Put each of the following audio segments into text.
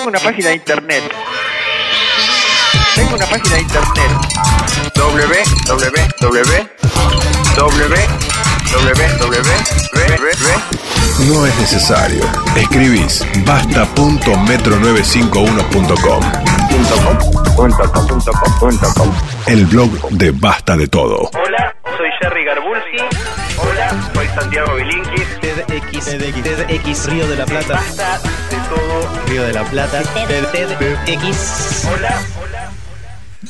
Tengo una página de internet. Tengo una página de internet. www. No es necesario. Escribís basta.metro95uno.com. El blog de Basta de Todo. Hola, soy Jerry Garbulski. Hola, soy Santiago Bilinkis. TEDx, TEDx, Río de la Plata, Basta de todo. Río de la Plata, TEDx. Hola, hola.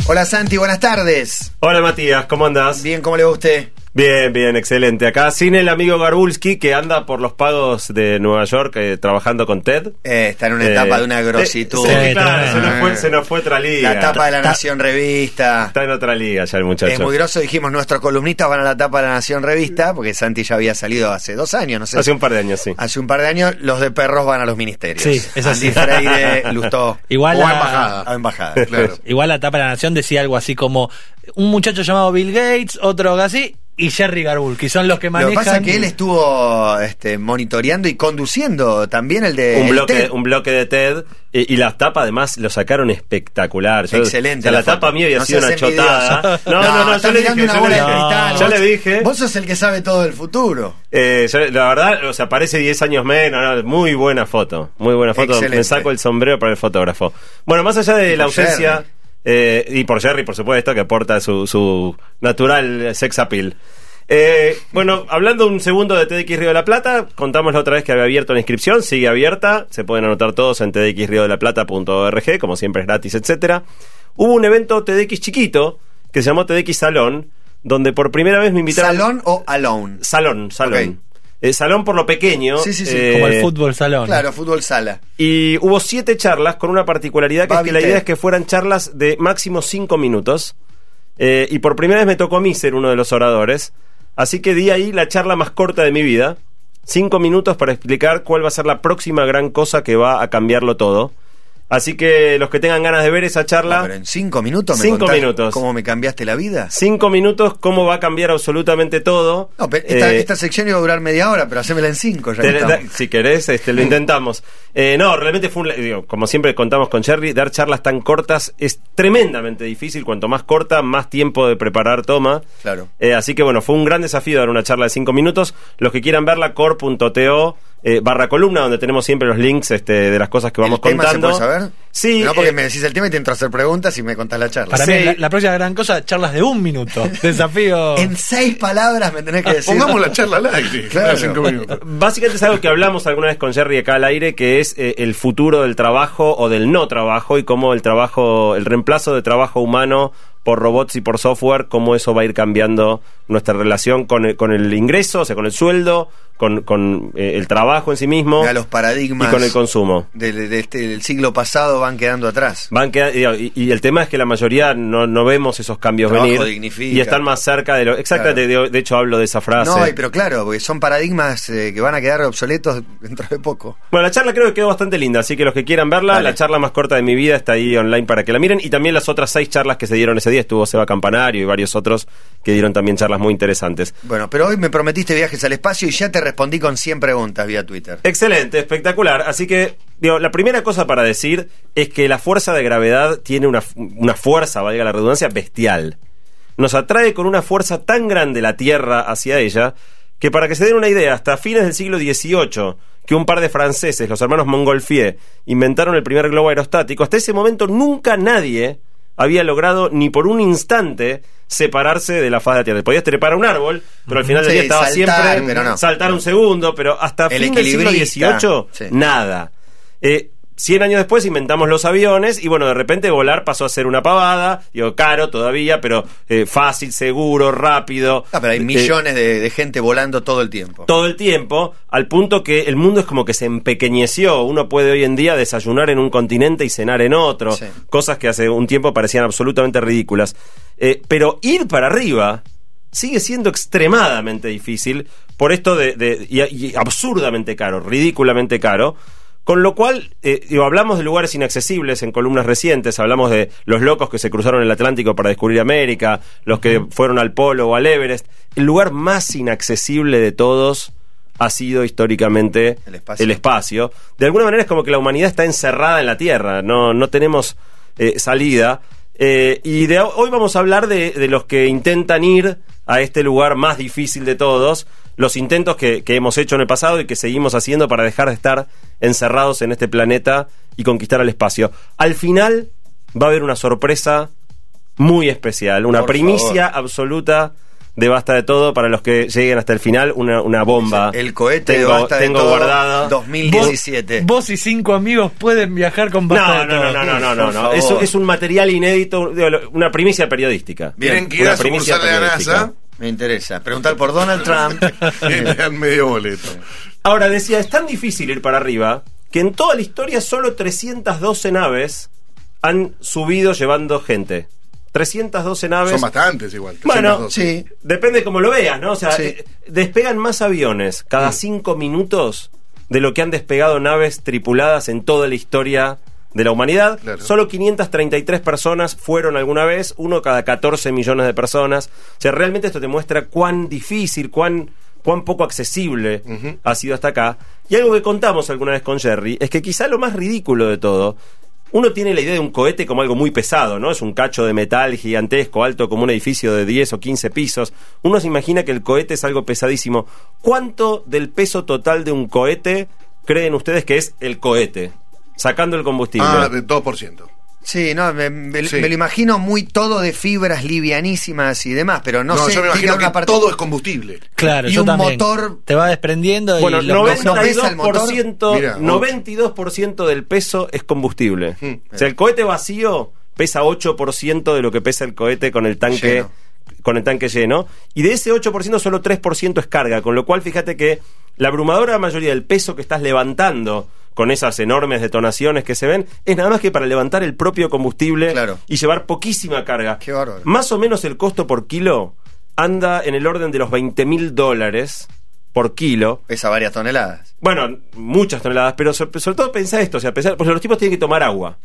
Hola Santi, buenas tardes. Hola Matías, ¿cómo andás? Bien, ¿cómo le va a usted? Bien, bien, excelente. Acá sin el amigo Garbulski que anda por los pagos de Nueva York eh, trabajando con Ted. Eh, está en una Eh, etapa de una grositud. eh, sí, Sí, claro, está- se nos fue, se nos fue otra liga. La etapa de la Nación Revista. Está en otra liga ya el muchacho. Es muy groso, dijimos, nuestros columnistas van a la etapa de la Nación Revista, porque Santi ya había salido hace dos años, no sé. Hace un par de años, sí. Hace un par de años, los de perros van a los ministerios. Sí, es así. Andy Freire, Lustó. Igual o a la- embajada. A embajada, claro. Igual la tapa de la nación decía algo así como un muchacho llamado Bill Gates, otro así, y Jerry Garbulski. Son los que Lo manejan. que pasa es que él estuvo este, monitoreando y conduciendo también el de un el bloque, TED. un bloque de TED y la tapa además lo sacaron espectacular. Yo- Excelente. o sea, la, tapa mía había No sido una chotada. No, no, no, yo le dije, yo le cristal. Vos- le dije. Vos sos el que sabe todo del futuro. Eh, yo- la verdad, o sea, parece 10 años menos, no, muy buena foto, muy buena foto, Excelente. me saco el sombrero para el fotógrafo. Bueno, más allá de Y la ausencia, Jerry. Eh, y por Jerry, por supuesto, que aporta su, su natural sex appeal. Eh, bueno, hablando un segundo de TDX Río de la Plata, contamos la otra vez que había abierto la inscripción, sigue abierta, se pueden anotar todos en tdxriodelaplata.org, como siempre es gratis, etcétera. Hubo un evento TDX chiquito que se llamó TDX Salón, donde por primera vez me invitaron... ¿Salón o alone? Salón, salón. Eh, salón por lo pequeño. Sí, sí, sí, eh, Como el fútbol salón. Claro, fútbol sala. Y hubo siete charlas con una particularidad que es que la idea es que fueran charlas de máximo cinco minutos. Eh, y por primera vez me tocó a mí ser uno de los oradores. Así que di ahí la charla más corta de mi vida. Cinco minutos para explicar cuál va a ser la próxima gran cosa que va a cambiarlo todo. Así que los que tengan ganas de ver esa charla. Pero en cinco minutos me Cinco minutos. ¿Cómo me cambiaste la vida? Cinco minutos, cómo va a cambiar absolutamente todo. No, pero esta, Eh, esta sección iba a durar media hora, pero hacémela en cinco ya Te- da- si querés, este, lo intentamos. Eh, no, realmente fue un, digo, como siempre contamos con Cherry, dar charlas tan cortas es tremendamente difícil. Cuanto más corta, más tiempo de preparar toma. Claro. Eh, así que bueno, fue un gran desafío dar una charla de cinco minutos. Los que quieran verla, core.to eh, barra columna, donde tenemos siempre los links este, de las cosas que vamos ¿El tema se contando. puede saber? Sí. No, porque eh, me decís el tema y te entro a hacer preguntas y me contás la charla. Para Sí. mí, la, la próxima gran cosa, charlas de un minuto. Desafío. En seis palabras me tenés que decir. Pongamos la charla al aire. Claro. cinco minutos. Básicamente es algo que hablamos alguna vez con Jerry acá al aire, que es eh, el futuro del trabajo o del no trabajo y cómo el trabajo, el reemplazo de trabajo humano por robots y por software, cómo eso va a ir cambiando nuestra relación con el, con el ingreso, o sea, con el sueldo, con, con, eh, el trabajo en sí mismo Ya los paradigmas y con el consumo. del, de este, del siglo pasado van quedando atrás. Van queda- y, y el tema es que la mayoría no, no vemos esos cambios Trabajo venir dignifica. y están más cerca de lo exactamente de, de hecho hablo de esa frase No, pero claro, porque son paradigmas eh, que van a quedar obsoletos dentro de poco. Bueno, la charla creo que quedó bastante linda, así que los que quieran verla, Dale. la charla más corta de mi vida está ahí online para que la miren. Y también las otras seis charlas que se dieron ese día, estuvo Seba Campanario y varios otros que dieron también charlas muy interesantes. Bueno, pero hoy me prometiste viajes al espacio y ya te respondí con 100 preguntas vía Twitter. Excelente, espectacular. Así que, digo, la primera cosa para decir es que la fuerza de gravedad tiene una, una fuerza, valga la redundancia, bestial. Nos atrae con una fuerza tan grande la Tierra hacia ella que para que se den una idea, hasta fines del siglo XVIII, que un par de franceses, los hermanos Montgolfier, inventaron el primer globo aerostático, hasta ese momento nunca nadie había logrado ni por un instante separarse de la faz de la Tierra. Podías trepar a un árbol, pero al final del Sí, día estaba saltar, siempre pero no. saltar un segundo, pero hasta El fin del siglo XVIII, sí. nada. Eh, 100 años después inventamos los aviones y bueno, de repente volar pasó a ser una pavada, digo, caro todavía, pero eh, fácil, seguro, rápido. Ah, pero hay Eh, millones de, de gente volando todo el tiempo. todo el tiempo, al punto que el mundo es como que se empequeñeció. Uno puede hoy en día desayunar en un continente y cenar en otro. Sí. Cosas que hace un tiempo parecían absolutamente ridículas. Eh, pero ir para arriba sigue siendo extremadamente difícil por esto de, de- y, y absurdamente caro, ridículamente caro. Con lo cual, eh, digo, hablamos de lugares inaccesibles en columnas recientes, hablamos de los locos que se cruzaron el Atlántico para descubrir América, los que fueron al Polo o al Everest. El lugar más inaccesible de todos ha sido históricamente El espacio. espacio. De alguna manera es como que la humanidad está encerrada en la Tierra, no, no tenemos eh, salida. Eh, y de ho- hoy vamos a hablar de, de los que intentan ir a este lugar más difícil de todos, los intentos que, que hemos hecho en el pasado y que seguimos haciendo para dejar de estar encerrados en este planeta y conquistar el espacio. Al final va a haber una sorpresa muy especial, una Por primicia absoluta de Basta de Todo para los que lleguen hasta el final, una, una bomba. El cohete tengo, de Basta de tengo Todo guardada. 2017. Vos y cinco amigos pueden viajar con No, basta de no, no, todo. no, no, no, no, no. Eso es un material inédito, una primicia periodística. Miren que ir a la NASA Me interesa. Preguntar por Donald Trump. dan medio boleto. Ahora decía, es tan difícil ir para arriba que en toda la historia solo 312 naves han subido llevando gente. 312 naves. Son bastantes igual. Bueno, 312. sí. Depende de cómo lo veas, ¿no? O sea, Sí. eh, despegan más aviones cada cinco minutos de lo que han despegado naves tripuladas en toda la historia de la humanidad. Claro. Solo 533 personas fueron alguna vez, uno cada 14 millones de personas. O sea, realmente esto te muestra cuán difícil, cuán, cuán poco accesible ha sido hasta acá. Y algo que contamos alguna vez con Jerry es que quizá lo más ridículo de todo uno tiene la idea de un cohete como algo muy pesado, ¿no? Es un cacho de metal gigantesco, alto como un edificio de 10 o 15 pisos. Uno se imagina que el cohete es algo pesadísimo. ¿Cuánto del peso total de un cohete creen ustedes que es el cohete? Sacando el combustible. Ah, de 2%. Sí, no, me, me- Sí. me lo imagino muy todo de fibras livianísimas y demás, pero no, No, sé. yo me tiene imagino que parte- todo es combustible. Claro, Y yo un también. motor- Te va desprendiendo y bueno, lo- no- no pesa el motor. 92%, Mira, 92% del peso es combustible. Hmm. O sea, el cohete vacío pesa 8% de lo que pesa el cohete con el tanque Lleno. con el tanque lleno y de ese 8% solo 3% es carga, con lo cual fíjate que la abrumadora mayoría del peso que estás levantando con esas enormes detonaciones que se ven es nada más que para levantar el propio combustible Claro. y llevar poquísima carga. Qué bárbaro. Más o menos el costo por kilo anda en el orden de los 20 mil dólares por kilo. Pesa varias toneladas. Bueno, muchas toneladas, pero sobre, sobre todo pensá esto, o sea, pensá, porque los tipos tienen que tomar agua.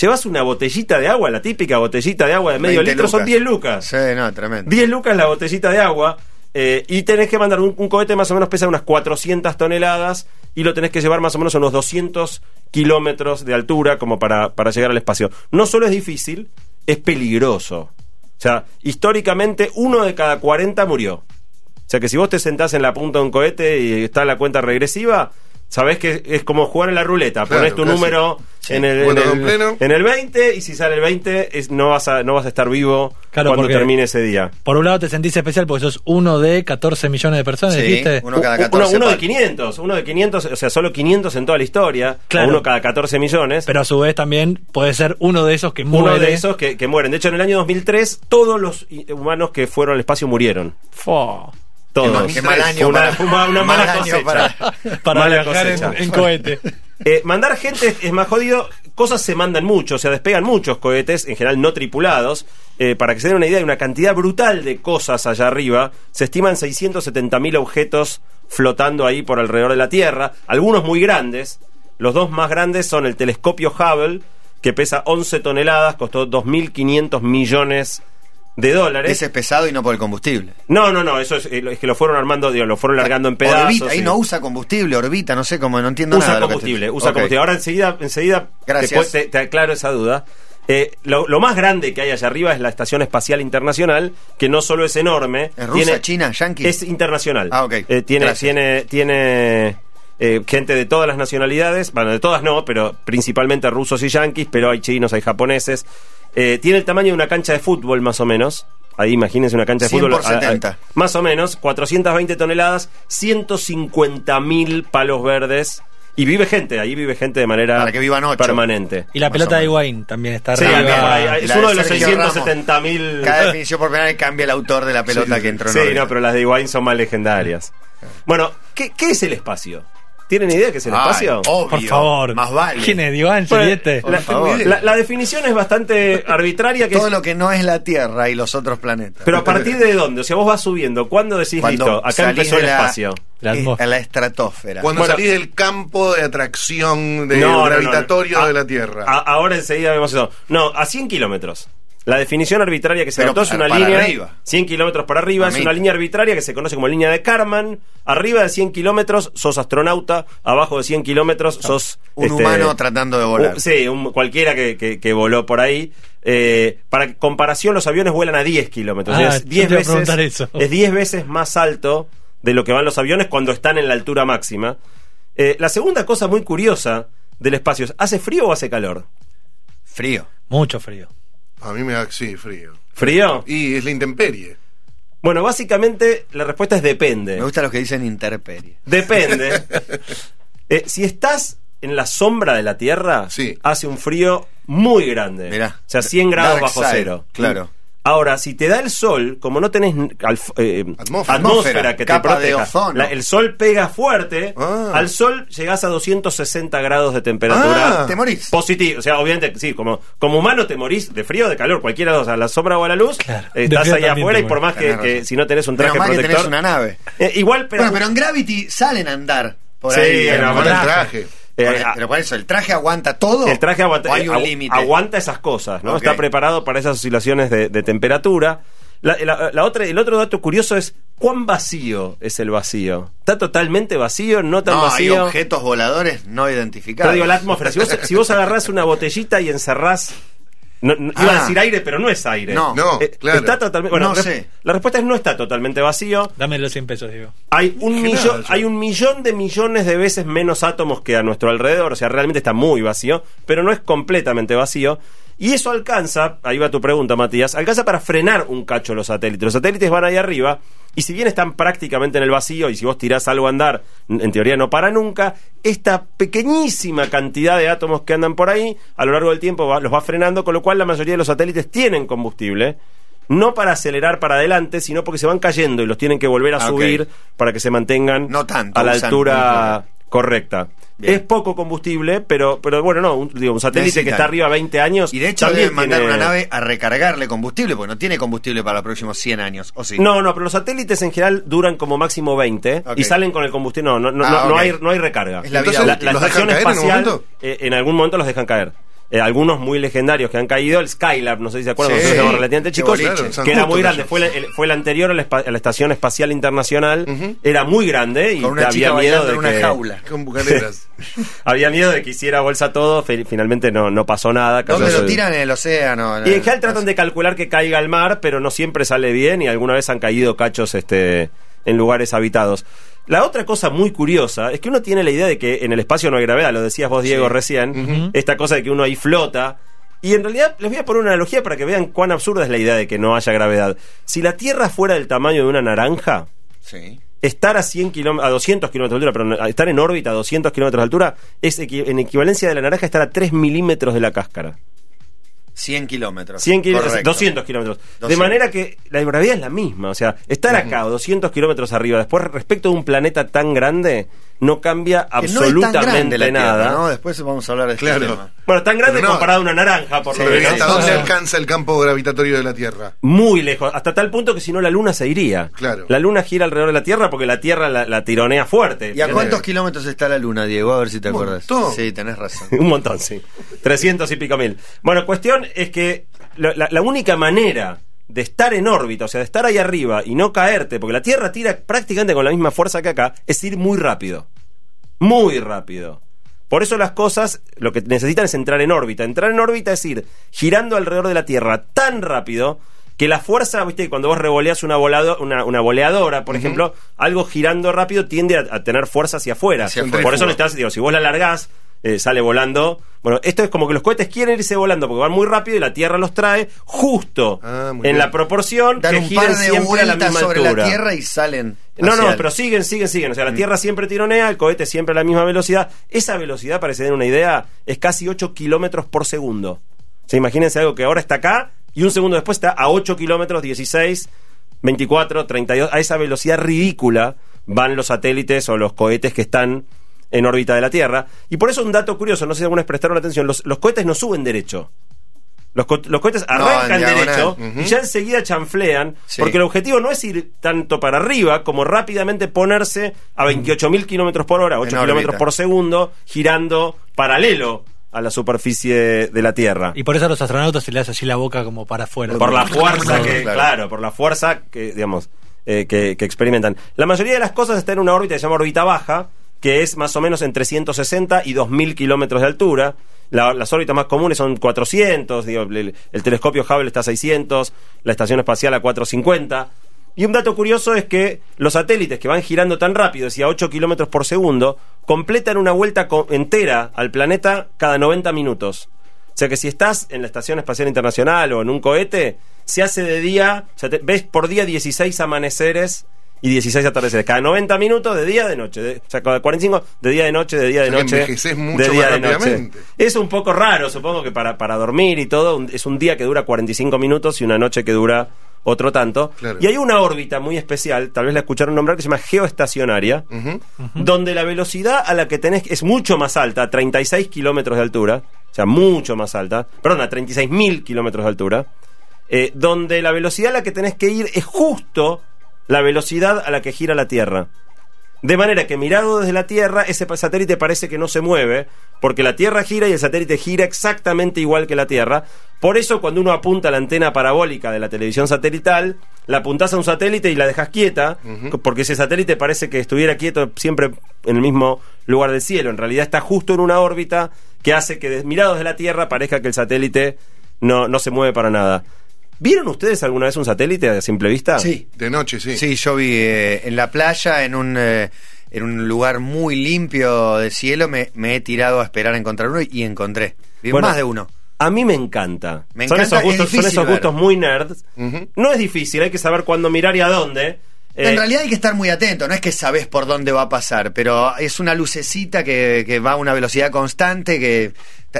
Llevas una botellita de agua, la típica botellita de agua de medio 20 litro, son lucas. 10 lucas. Sí, no, tremendo. 10 lucas la botellita de agua. Eh, y tenés que mandar un, cohete más o menos pesa unas 400 toneladas y lo tenés que llevar más o menos a unos 200 kilómetros de altura como para, para llegar al espacio. No solo es difícil, es peligroso. O sea, históricamente uno de cada 40 murió. O sea que si vos te sentás en la punta de un cohete y está la cuenta regresiva, sabés que es como jugar en la ruleta. Claro, Pones tu casi. número en, el, en, Cuenta con el, pleno. en el 20 y si sale el 20 es- no, vas a, no vas a estar vivo Claro, cuando porque- termine ese día. Por un lado te sentís especial porque sos uno de 14 millones de personas, Sí, dijiste. uno cada U- 14. uno, uno de pa- 500, uno de 500, o sea, solo 500 en toda la historia, Claro. uno cada 14 millones. Pero a su vez también puede ser uno de esos que muere. uno de esos que, que mueren. De hecho, en el año 2003, todos los humanos que fueron al espacio murieron. Fo, Todos. Qué mal año Fue una, para- una, mal mala año cosecha. para- para Mala viajar en, cosecha. en cohete. Eh, mandar gente es- es más jodido. Cosas se mandan mucho, o sea, despegan muchos cohetes, en general no tripulados. Eh, para que se den una idea, hay una cantidad brutal de cosas allá arriba. Se estiman 670.000 objetos flotando ahí por alrededor de la Tierra, algunos muy grandes. Los dos más grandes son el telescopio Hubble, que pesa 11 toneladas, costó 2.500 millones de dólares. Ese es pesado y no por el combustible. No, no, no, eso es, eh, es que lo fueron armando, digo, lo fueron largando en pedazos. Orbita, ahí y- no usa combustible, orbita, no sé cómo, no entiendo nada. usa de combustible, usa combustible. Ahora enseguida, enseguida Gracias. te- te aclaro esa duda. Eh, lo, lo más grande que hay allá arriba es la Estación Espacial Internacional, que no solo es enorme, ¿Es rusa, china, yanqui? es internacional. Ah, ok. Eh, tiene, Gracias. tiene, tiene eh, gente de todas las nacionalidades, bueno, de todas no, pero principalmente rusos y yanquis, pero hay chinos, hay japoneses. Eh, tiene el tamaño de una cancha de fútbol, más o menos. Ahí imagínense una cancha de 100 fútbol. por 70. más o menos, 420 toneladas, 150 mil palos verdes. Y vive gente, ahí vive gente de manera Para que vivan ocho. permanente. Y la pelota de. Higuaín también está Sí, arriba. es uno de de los Sergio Ramos. 670 mil. Cada definición por penal cambia el autor de la pelota Sí, que entró en Sí, no, pero las de Higuaín son más legendarias. Bueno, ¿qué, qué es el espacio? ¿Tienen idea qué es el Ay, espacio? obvio, Por favor. Más vale. ¿Quién es Iván Bueno, Juliette? Por la, favor. la- la definición es bastante arbitraria. Que Todo es- lo que no es la Tierra y los otros planetas. pero a partir de dónde? O sea, vos vas subiendo. ¿Cuándo decís Cuando listo? Acá empezó el la- espacio. La a la estratosfera. Cuando Bueno. salís del campo de atracción de No, no, no, gravitatorio no. de la Tierra. a- ahora enseguida vemos eso. No, a 100 kilómetros. La definición arbitraria que se Pero adoptó es una para línea arriba. 100 kilómetros para arriba, es Mamita. una línea arbitraria que se conoce como línea de Karman. Arriba de 100 kilómetros sos astronauta, abajo de 100 kilómetros sos... Un este, humano tratando de volar. un- sí, un- cualquiera que, que- que voló por ahí. Eh, para comparación, los aviones vuelan a 10 kilómetros. Ah, es yo 10 te iba a veces, preguntar eso. es 10 veces más alto de lo que van los aviones cuando están en la altura máxima. Eh, la segunda cosa muy curiosa del espacio es, ¿hace frío o hace calor? Frío. Mucho frío. A mí me da, sí, frío. ¿Frío? Y es la intemperie. Bueno, básicamente la respuesta es depende. Me gustan los que dicen interperie. Depende. Eh, si estás en la sombra de la Tierra, Sí. hace un frío muy grande. Mirá. O sea, 100 grados Dark bajo side, cero. claro. Ahora, si te da el sol, como no tenés eh, Atmósfera. atmósfera que te proteja, la- el sol pega fuerte, Ah. al sol llegás a 260 grados de temperatura. Ah. Te morís. Positivo, o sea, obviamente, sí, como, como humano te morís de frío o de calor, cualquiera de los, a la sombra o a la luz, Claro. eh, estás también afuera y por más que, si no tenés un traje mal que protector. tenés una nave. Eh, igual, pero. bueno, pero en Gravity salen a andar por Sí, ahí. en Pero la con el traje. traje. Eh, pero por eso, ¿el traje aguanta todo? El traje aguanta, ¿O hay un agu- límite? aguanta esas cosas, ¿no? Está preparado para esas oscilaciones de, de temperatura. La, la- la otra, el otro dato curioso es cuán vacío es el vacío. ¿Está totalmente vacío? ¿No tan No, hay vacío? objetos voladores no identificados. Pero digo, la atmósfera. Si vos, si vos agarrás una botellita y encerrás. No- no- iba a Ah. decir aire, pero no es aire. No. No, Eh, claro. Está totalmente. Bueno, No re- sé. La respuesta es no está totalmente vacío. Dame los 100 pesos, Diego. Hay un, millón, hay un millón de millones de veces menos átomos que a nuestro alrededor, o sea, realmente está muy vacío, pero no es completamente vacío. Y eso alcanza, ahí va tu pregunta, Matías, alcanza para frenar un cacho los satélites. Los satélites van ahí arriba, y si bien están prácticamente en el vacío, y si vos tirás algo a andar, en teoría no para nunca, esta pequeñísima cantidad de átomos que andan por ahí, a lo largo del tiempo va- los va frenando, con lo cual la mayoría de los satélites tienen combustible. No para acelerar para adelante, sino porque se van cayendo y los tienen que volver a Ah, subir para que se mantengan No tanto, a la altura correcta. Bien. Es poco combustible, pero, pero bueno, no, un, digo, un satélite que está arriba 20 años. Y de hecho también deben mandar tiene- una nave a recargarle combustible, porque no tiene combustible para los próximos 100 años, ¿o sí? No, no, pero los satélites en general duran como máximo 20 Ok. y salen con el combustible. No, no, no, Ah, no, no ok. hay, no hay recarga. Es la vida Entonces, útil. la ¿los estación en eh, en algún momento los dejan caer. Eh, algunos muy legendarios que han caído, el Skylab, no sé si se acuerdan, Sí. nosotros relativamente chicos, boliche. Que era muy de grande, fue, la- el, fue el anterior a la, a la Estación Espacial Internacional, era muy grande y chica había miedo de en una que, jaula. Con bucaneras. había miedo de que hiciera bolsa todo, finalmente no, no pasó nada. ¿Dónde lo tiran? En el océano. y en general tratan de calcular que caiga al mar, pero no siempre sale bien y alguna vez han caído cachos este, en lugares habitados. La otra cosa muy curiosa es que uno tiene la idea de que en el espacio no hay gravedad, lo decías vos, Diego, recién, esta cosa de que uno ahí flota. Y en realidad les voy a poner una analogía para que vean cuán absurda es la idea de que no haya gravedad. Si la Tierra fuera del tamaño de una naranja, Sí. estar a 100 kilómetros, a 200 kilómetros de altura, pero estar en órbita a 200 kilómetros de altura es equi- en equivalencia de la naranja estar a 3 milímetros de la cáscara. 100 kilómetros. 100 kilómetros, Correcto. 200 kilómetros. De 200. manera que la gravedad es la misma. O sea, estar acá o 200 kilómetros arriba, después respecto de un planeta tan grande, no cambia Que no es tan absolutamente nada. Tierra, ¿no? Después vamos a hablar de este Claro. tema. Bueno, tan grande no. comparado a una naranja, por Sí, lo Pero ¿y menos. hasta dónde alcanza el campo gravitatorio de la Tierra? Muy lejos, hasta tal punto que si no la Luna se iría. Claro. La Luna gira alrededor de la Tierra porque la Tierra la, la tironea fuerte. ¿Y a cuántos kilómetros está la Luna, Diego? A ver si te Un acuerdas. montón. Sí, tenés razón. Un montón, sí. 300 y pico mil. Bueno, cuestión es que la, la- la única manera de estar en órbita, o sea, de estar ahí arriba y no caerte, porque la Tierra tira prácticamente con la misma fuerza que acá, es ir muy rápido. Muy rápido. Por eso las cosas lo que necesitan es entrar en órbita. Entrar en órbita es ir girando alrededor de la Tierra tan rápido que la fuerza, viste, cuando vos revoleas una, volado, una, una voleadora, por ejemplo, algo girando rápido tiende a, a tener fuerza hacia afuera. Hacia por eso necesitas, digo, si vos la largás, eh, sale volando. Bueno, esto es como que los cohetes quieren irse volando porque van muy rápido y la Tierra los trae justo Ah, en bien. la proporción Dan que un giren par de siempre a la vueltas misma sobre altura. la Tierra y salen. No, no, el- pero siguen, siguen, siguen. O sea, la Tierra siempre tironea, el cohete siempre a la misma velocidad. Esa velocidad, para que se den una idea, es casi 8 kilómetros por segundo. O sea, imagínense algo que ahora está acá y un segundo después está a 8 kilómetros, 16, 24, 32. A esa velocidad ridícula van los satélites o los cohetes que están en órbita de la Tierra. Y por eso un dato curioso, no sé si alguna vez prestaron atención, los, los cohetes no suben derecho. Los, co- los cohetes arrancan derecho y ya enseguida chanflean, Sí. porque el objetivo no es ir tanto para arriba como rápidamente ponerse a 28.000 kilómetros por hora, 8 En kilómetros por segundo, girando paralelo a la superficie de la Tierra. Y por eso a los astronautas se le hace así la boca como para afuera. por la fuerza que, Claro. claro, por la fuerza que, digamos, eh, que, que experimentan. La mayoría de las cosas están en una órbita que se llama órbita baja, que es más o menos entre 160 y 2000 kilómetros de altura. La- las órbitas más comunes son 400, digo, el, el telescopio Hubble está a 600, la estación espacial a 450. Y un dato curioso es que los satélites que van girando tan rápido, decía 8 kilómetros por segundo, completan una vuelta entera al planeta cada 90 minutos. O sea que si estás en la Estación Espacial Internacional o en un cohete, se hace de día, o sea, te- ves por día 16 amaneceres y 16 atardeceres. Cada 90 minutos de día de noche. de- o sea, cada 45 de día de noche, de día de O sea noche. envejeces mucho de día de noche. Es un poco raro, supongo que para, para dormir y todo, es un día que dura 45 minutos y una noche que dura otro tanto. Claro. Y hay una órbita muy especial, tal vez la escucharon nombrar, que se llama geoestacionaria, donde la velocidad a la que tenés es mucho más alta, a 36 kilómetros de altura, o sea, mucho más alta, perdón, a 36.000 kilómetros de altura, eh, donde la velocidad a la que tenés que ir es justo la velocidad a la que gira la Tierra. De manera que mirado desde la Tierra, ese satélite parece que no se mueve, porque la Tierra gira y el satélite gira exactamente igual que la Tierra. Por eso cuando uno apunta la antena parabólica de la televisión satelital, la apuntás a un satélite y la dejas quieta, porque ese satélite parece que estuviera quieto siempre en el mismo lugar del cielo. En realidad está justo en una órbita que hace que, mirado desde la Tierra, parezca que el satélite no, no se mueve para nada. ¿Vieron ustedes alguna vez un satélite a simple vista? Sí. De noche, sí. Sí, yo vi eh, en la playa, en un, eh, en un lugar muy limpio de cielo, me, me he tirado a esperar a encontrar uno y encontré. Vi Bueno, más de uno. A mí me encanta. Me son encanta, esos gustos, es son esos gustos ver. muy nerds. No es difícil, hay que saber cuándo mirar y a dónde. Eh, en realidad hay que estar muy atento, no es que sabes por dónde va a pasar, pero es una lucecita que, que va a una velocidad constante que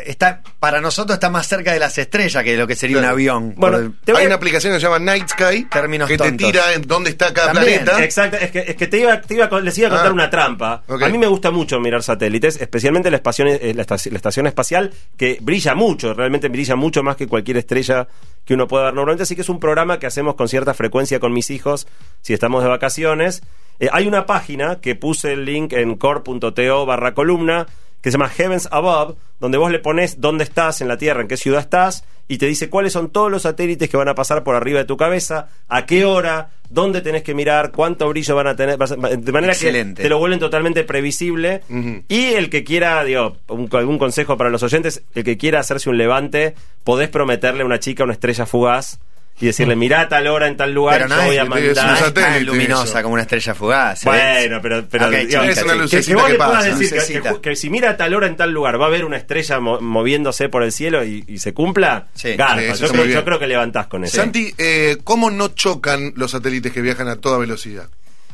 está- para nosotros está más cerca de las estrellas que de lo que sería Claro. un avión. Bueno, Hay a- una aplicación que se llama Night Sky Términos que te tira en dónde está cada También, planeta. Exacto, es que, es que te iba, te iba les iba a contar Ah, una trampa. A mí me gusta mucho mirar satélites, especialmente la, espación- eh, la estación espacial, que brilla mucho, realmente brilla mucho más que cualquier estrella que uno pueda ver normalmente. Así que es un programa que hacemos con cierta frecuencia con mis hijos si estamos de vacaciones. Eh, hay una página que puse el link en core.to barra columna que se llama Heavens Above, donde vos le pones dónde estás en la Tierra, en qué ciudad estás, y te dice cuáles son todos los satélites que van a pasar por arriba de tu cabeza, a qué hora, dónde tenés que mirar, cuánto brillo van a tener, de manera Excelente. que te lo vuelven totalmente previsible. Y el que quiera, digo, un- algún consejo para los oyentes, el que quiera hacerse un levante, podés prometerle a una chica una estrella fugaz y decirle, mirá a tal hora en tal lugar, Pero no yo voy a mandar. es tan luminosa eso. como una estrella fugaz. ¿eh? Bueno, pero, pero Ok, digo, chica, es una que, que vos que le puedas pasa, decir que, lucecita. que- que si mira a tal hora en tal lugar va a haber una estrella mo- moviéndose por el cielo y, y se cumpla, Sí. garpa. Sí, eso yo, creo, yo que levantás con eso. Santi, eh, ¿cómo no chocan los satélites que viajan a toda velocidad?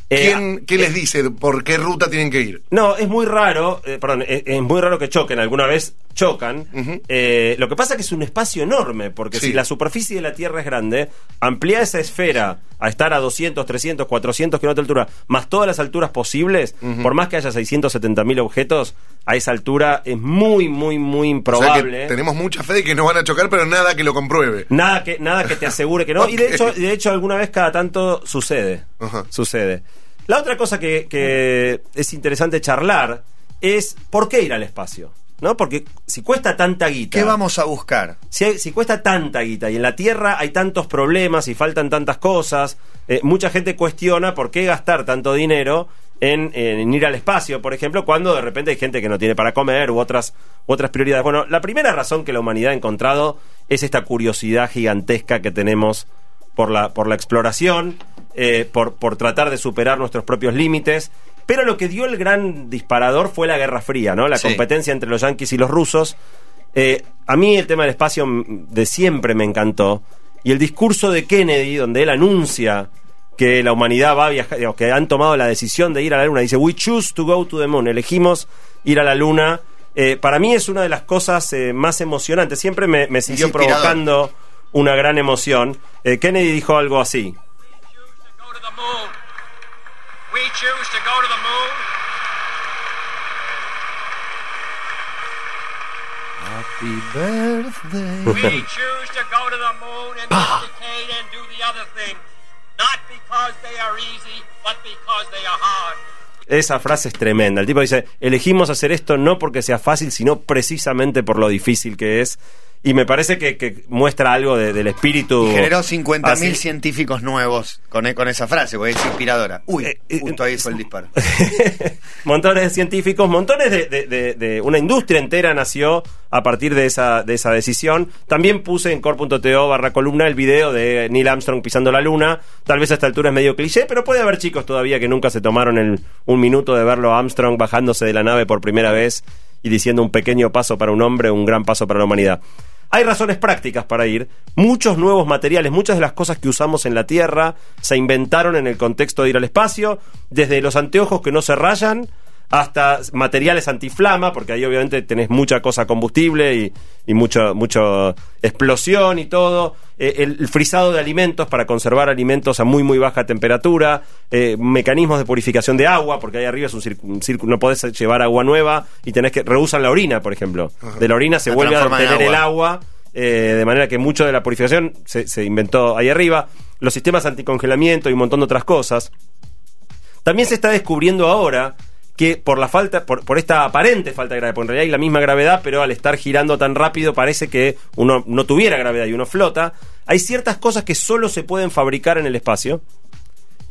Eh, ¿Quién, ¿Qué les dice por qué ruta tienen que ir? No, es muy raro, eh, perdón, es, es muy raro que choquen, alguna vez chocan. Eh, lo que pasa es que es un espacio enorme, porque Sí. si la superficie de la Tierra es grande, ampliar esa esfera a estar a 200, 300, 400 kilómetros de altura, más todas las alturas posibles, por más que haya 670 mil objetos, a esa altura es muy, muy, muy O sea que improbable. tenemos mucha fe de que no van a chocar, pero nada que lo compruebe. Nada que, nada que te asegure que no. Y de hecho, de hecho, alguna vez cada tanto sucede. Sucede. La otra cosa que, que es interesante charlar es por qué ir al espacio. ¿No? Porque si cuesta tanta guita. ¿Qué vamos a buscar? Si, hay- si cuesta tanta guita y en la Tierra hay tantos problemas y faltan tantas cosas, eh, mucha gente cuestiona por qué gastar tanto dinero en, en ir al espacio, por ejemplo, cuando de repente hay gente que no tiene para comer u otras, u otras prioridades. Bueno, la primera razón que la humanidad ha encontrado es esta curiosidad gigantesca que tenemos por la, por la exploración, eh, por, por tratar de superar nuestros propios límites. Pero lo que dio el gran disparador fue la Guerra Fría, ¿no? La Sí. competencia entre los yanquis y los rusos. Eh, a mí el tema del espacio de siempre me encantó. Y el discurso de Kennedy, donde él anuncia que la humanidad va a viajar, digamos, que han tomado la decisión de ir a la luna, dice, we choose to go to the moon, elegimos ir a la luna. Eh, para mí es una de las cosas eh, más emocionantes. Siempre me, me siguió provocando una gran emoción. Eh, Kennedy dijo algo así. We choose to go to the moon. Happy birthday. We choose to go to the moon and medicate and do the other thing. Not because they are easy, but because they are hard. Esa frase es tremenda. El tipo dice, elegimos hacer esto no porque sea fácil, sino precisamente por lo difícil que es. Y me parece que, que muestra algo de- del espíritu. Y generó 50.000 así. científicos nuevos con, con esa frase, porque es inspiradora. Uy, Eh, eh, justo ahí fue el disparo. montones de científicos, montones de, de- de- de- una industria entera nació a partir de esa, de esa decisión. También puse en core.to barra columna el video de Neil Armstrong pisando la luna. Tal vez a esta altura es medio cliché, pero puede haber chicos todavía que nunca se tomaron el, un minuto de verlo a Armstrong bajándose de la nave por primera vez y diciendo un pequeño paso para un hombre, un gran paso para la humanidad. Hay razones prácticas para ir. Muchos nuevos materiales, muchas de las cosas que usamos en la Tierra se inventaron en el contexto de ir al espacio, desde los anteojos que no se rayan hasta materiales antiflama, porque ahí obviamente tenés mucha cosa combustible y, y mucho, mucho explosión y todo. Eh, el, el frisado de alimentos para conservar alimentos a muy muy baja temperatura, eh, mecanismos de purificación de agua, porque ahí arriba es un círculo, no podés llevar agua nueva y tenés que rehusan la orina, por ejemplo. De la orina se La vuelve a obtener el agua. agua, eh, de manera que mucho de la purificación se, se inventó ahí arriba. Los sistemas anticongelamiento y un montón de otras cosas. También se está descubriendo ahora que por la falta, por, por esta aparente falta de gravedad, porque en realidad hay la misma gravedad, pero al estar girando tan rápido parece que uno no tuviera gravedad y uno flota. Hay ciertas cosas que solo se pueden fabricar en el espacio.